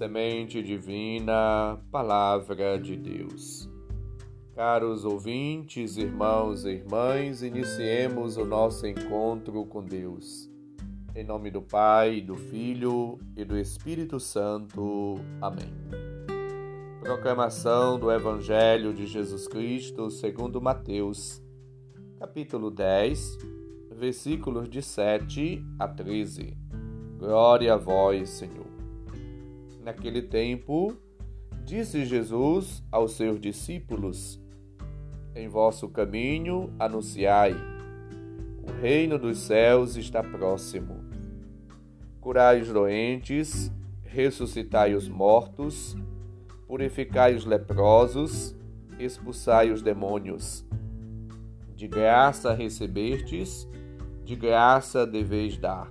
Semente Divina, Palavra de Deus. Caros ouvintes, irmãos e irmãs, iniciemos o nosso encontro com Deus. Em nome do Pai, do Filho e do Espírito Santo. Amém. Proclamação do Evangelho de Jesus Cristo segundo Mateus, capítulo 10, versículos de 7 a 13. Glória a vós, Senhor. Naquele tempo, disse Jesus aos seus discípulos: Em vosso caminho anunciai: o reino dos céus está próximo. Curai os doentes, ressuscitai os mortos, purificai os leprosos, expulsai os demônios. De graça recebestes, de graça deveis dar.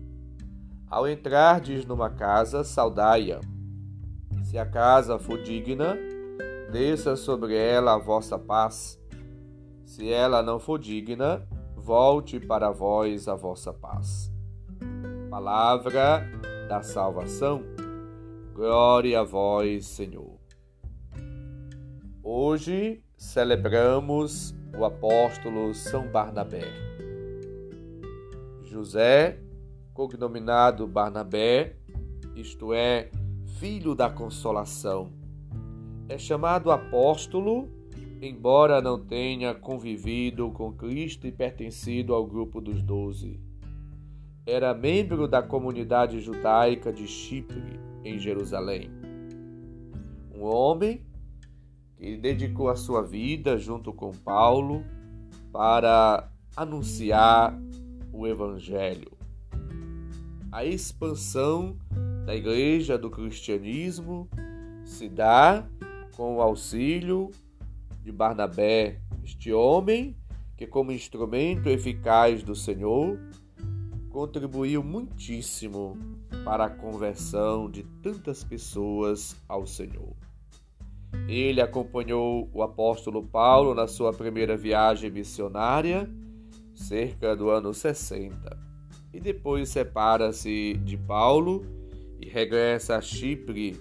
Ao entrardes numa casa, saudai-a. Se a casa for digna, desça sobre ela a vossa paz. Se ela não for digna, volte para vós a vossa paz. Palavra da salvação. Glória a vós, Senhor. Hoje celebramos o apóstolo São Barnabé. José cognominado Barnabé, isto é, filho da consolação. É chamado apóstolo, embora não tenha convivido com Cristo e pertencido ao grupo dos doze. Era membro da comunidade judaica de Chipre, em Jerusalém. Um homem que dedicou a sua vida, junto com Paulo, para anunciar o Evangelho a expansão da igreja do cristianismo se dá com o auxílio de Barnabé, este homem que, como instrumento eficaz do Senhor, contribuiu muitíssimo para a conversão de tantas pessoas ao Senhor. Ele acompanhou o apóstolo Paulo na sua primeira viagem missionária, cerca do ano 60 e depois separa-se de Paulo e regressa a Chipre,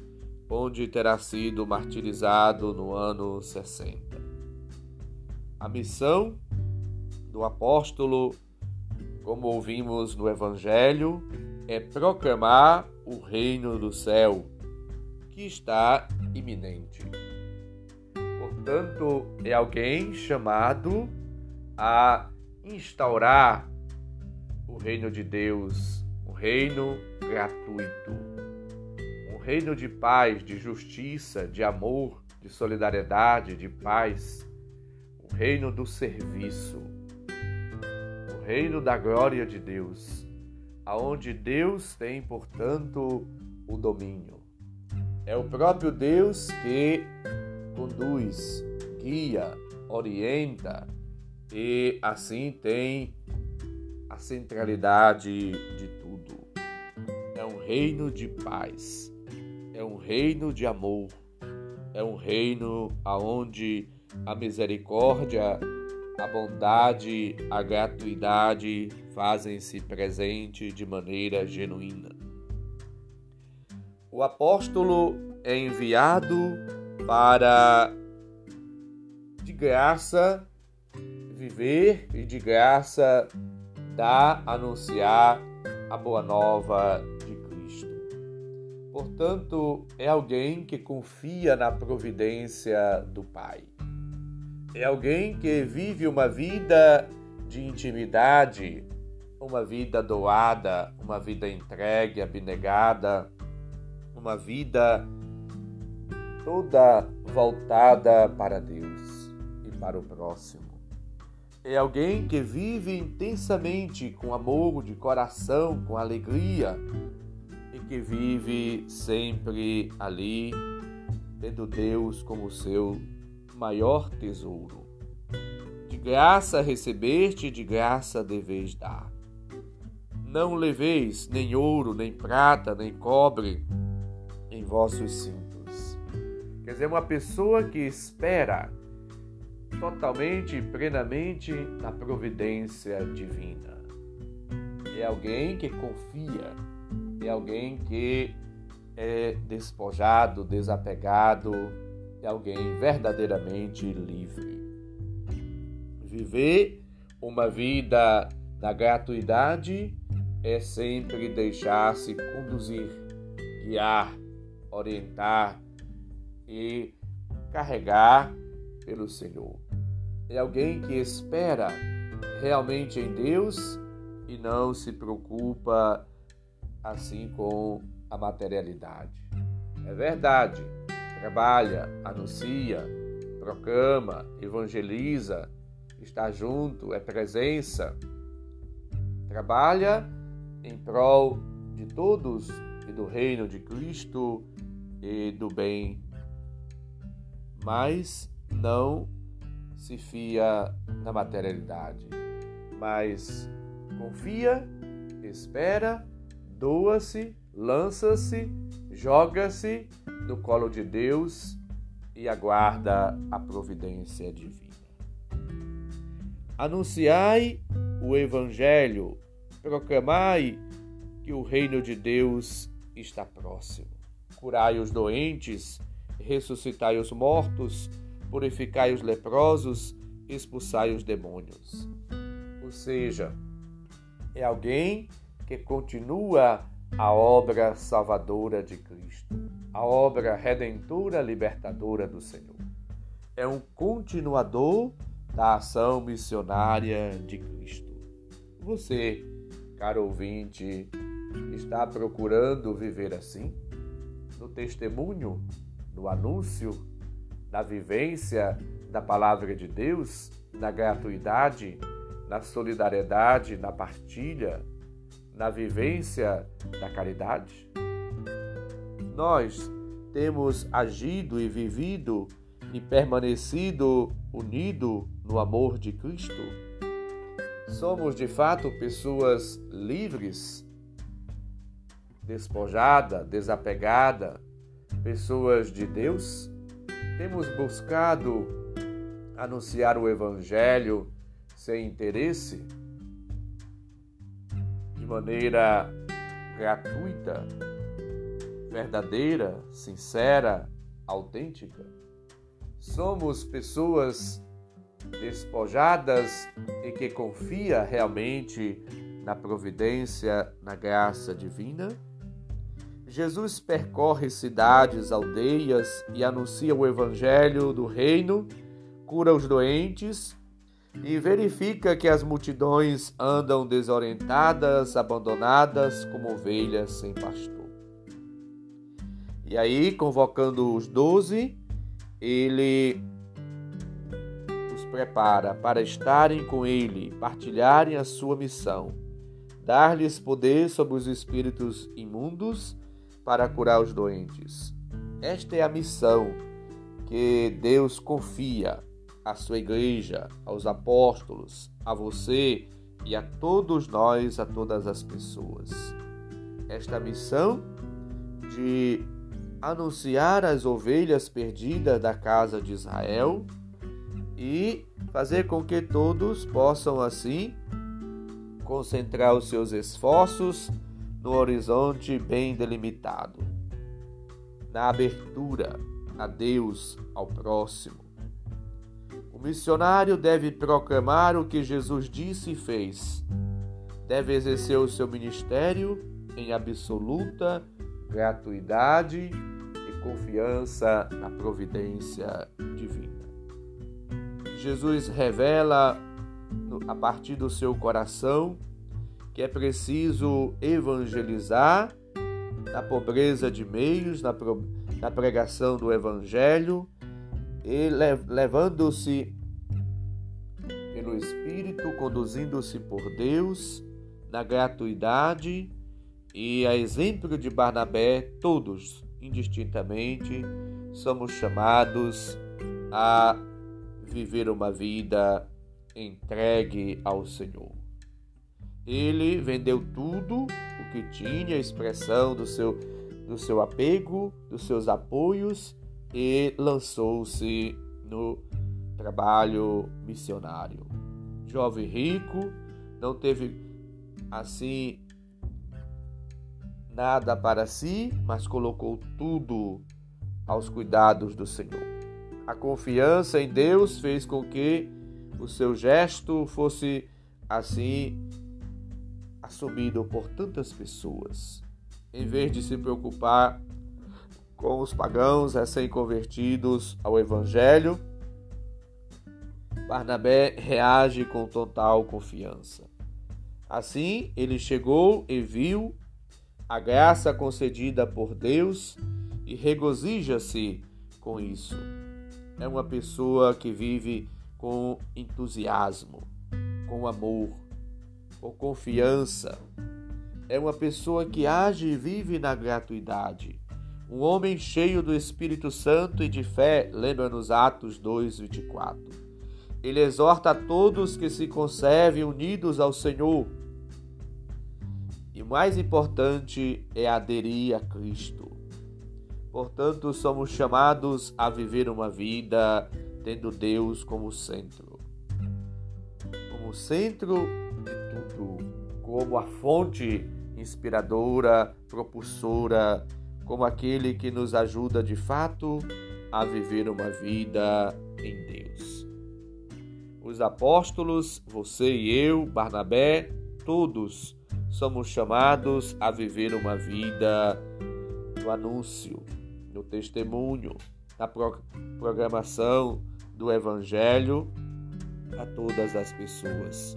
onde terá sido martirizado no ano 60. A missão do apóstolo, como ouvimos no Evangelho, é proclamar o reino do céu, que está iminente. Portanto, é alguém chamado a instaurar o reino de Deus, um reino gratuito, um reino de paz, de justiça, de amor, de solidariedade, de paz, o reino do serviço, o reino da glória de Deus, aonde Deus tem, portanto, o domínio. É o próprio Deus que conduz, guia, orienta e assim tem centralidade de tudo. É um reino de paz, é um reino de amor, é um reino aonde a misericórdia, a bondade, a gratuidade fazem-se presente de maneira genuína. O apóstolo é enviado para de graça viver e de graça dar, anunciar a boa nova de Cristo. Portanto, é alguém que confia na providência do Pai. É alguém que vive uma vida de intimidade, uma vida doada, uma vida entregue, abnegada, uma vida toda voltada para Deus e para o próximo é alguém que vive intensamente com amor de coração, com alegria, e que vive sempre ali, tendo Deus como seu maior tesouro. De graça recebeste, de graça deveis dar. Não leveis nem ouro, nem prata, nem cobre em vossos cintos. Quer dizer, uma pessoa que espera totalmente e plenamente na providência divina. É alguém que confia, é alguém que é despojado, desapegado, é alguém verdadeiramente livre. Viver uma vida na gratuidade é sempre deixar-se conduzir, guiar, orientar e carregar pelo Senhor. É alguém que espera realmente em Deus e não se preocupa assim com a materialidade. É verdade, trabalha, anuncia, proclama, evangeliza, está junto, é presença, trabalha em prol de todos e do reino de Cristo e do bem, mas não se fia na materialidade, mas confia, espera, doa-se, lança-se, joga-se no colo de Deus e aguarda a providência divina. Anunciai o Evangelho, proclamai que o reino de Deus está próximo. Curai os doentes, ressuscitai os mortos, purificai os leprosos, expulsai os demônios. Ou seja, é alguém que continua a obra salvadora de Cristo, a obra redentora libertadora do Senhor. É um continuador da ação missionária de Cristo. Você, caro ouvinte, está procurando viver assim? No testemunho, no anúncio, na vivência da palavra de Deus, na gratuidade, na solidariedade, na partilha, na vivência da caridade? Nós temos agido e vivido e permanecido unido no amor de Cristo? Somos de fato pessoas livres, despojada, desapegada, pessoas de Deus? Temos buscado anunciar o Evangelho sem interesse, de maneira gratuita, verdadeira, sincera, autêntica? Somos pessoas despojadas e que confia realmente na providência, na graça divina? Jesus percorre cidades, aldeias e anuncia o evangelho do reino, cura os doentes e verifica que as multidões andam desorientadas, abandonadas como ovelhas sem pastor. E aí, convocando os doze, ele os prepara para estarem com ele, partilharem a sua missão, dar-lhes poder sobre os espíritos imundos para curar os doentes. Esta é a missão que Deus confia à sua igreja, aos apóstolos, a você e a todos nós, a todas as pessoas. Esta missão de anunciar as ovelhas perdidas da casa de Israel e fazer com que todos possam assim concentrar os seus esforços no horizonte bem delimitado, na abertura a Deus, ao próximo. O missionário deve proclamar o que Jesus disse e fez. Deve exercer o seu ministério em absoluta gratuidade e confiança na providência divina. Jesus revela a partir do seu coração que é preciso evangelizar na pobreza de meios, na, na pregação do evangelho e levando-se pelo Espírito, conduzindo-se por Deus na gratuidade E a exemplo de Barnabé, todos, indistintamente, somos chamados a viver uma vida entregue ao Senhor. Ele vendeu tudo o que tinha, expressão do seu, do seu apego, dos seus apoios e lançou-se no trabalho missionário. Jovem rico, não teve assim nada para si, mas colocou tudo aos cuidados do Senhor. A confiança em Deus fez com que o seu gesto fosse assim assumido por tantas pessoas. Em vez de se preocupar com os pagãos recém-convertidos ao Evangelho, Barnabé reage com total confiança. Assim, ele chegou e viu a graça concedida por Deus e regozija-se com isso. É uma pessoa que vive com entusiasmo, com amor, com confiança. É uma pessoa que age e vive na gratuidade. Um homem cheio do Espírito Santo e de fé, lembra-nos Atos 2, 24. Ele exorta a todos que se conservem unidos ao Senhor. E o mais importante é aderir a Cristo. Portanto, somos chamados a viver uma vida tendo Deus como centro. Como centro como a fonte inspiradora, propulsora, como aquele que nos ajuda de fato a viver uma vida em Deus. Os apóstolos, você e eu, Barnabé, todos somos chamados a viver uma vida no anúncio, no testemunho, na programação do Evangelho a todas as pessoas.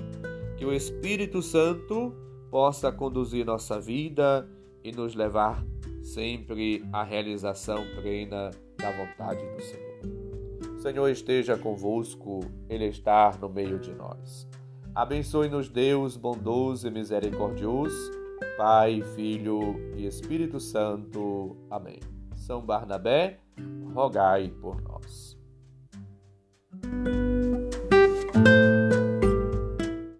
Que o Espírito Santo possa conduzir nossa vida e nos levar sempre à realização plena da vontade do Senhor. O Senhor esteja convosco, Ele está no meio de nós. Abençoe-nos, Deus bondoso e misericordioso, Pai, Filho e Espírito Santo. Amém. São Barnabé, rogai por nós.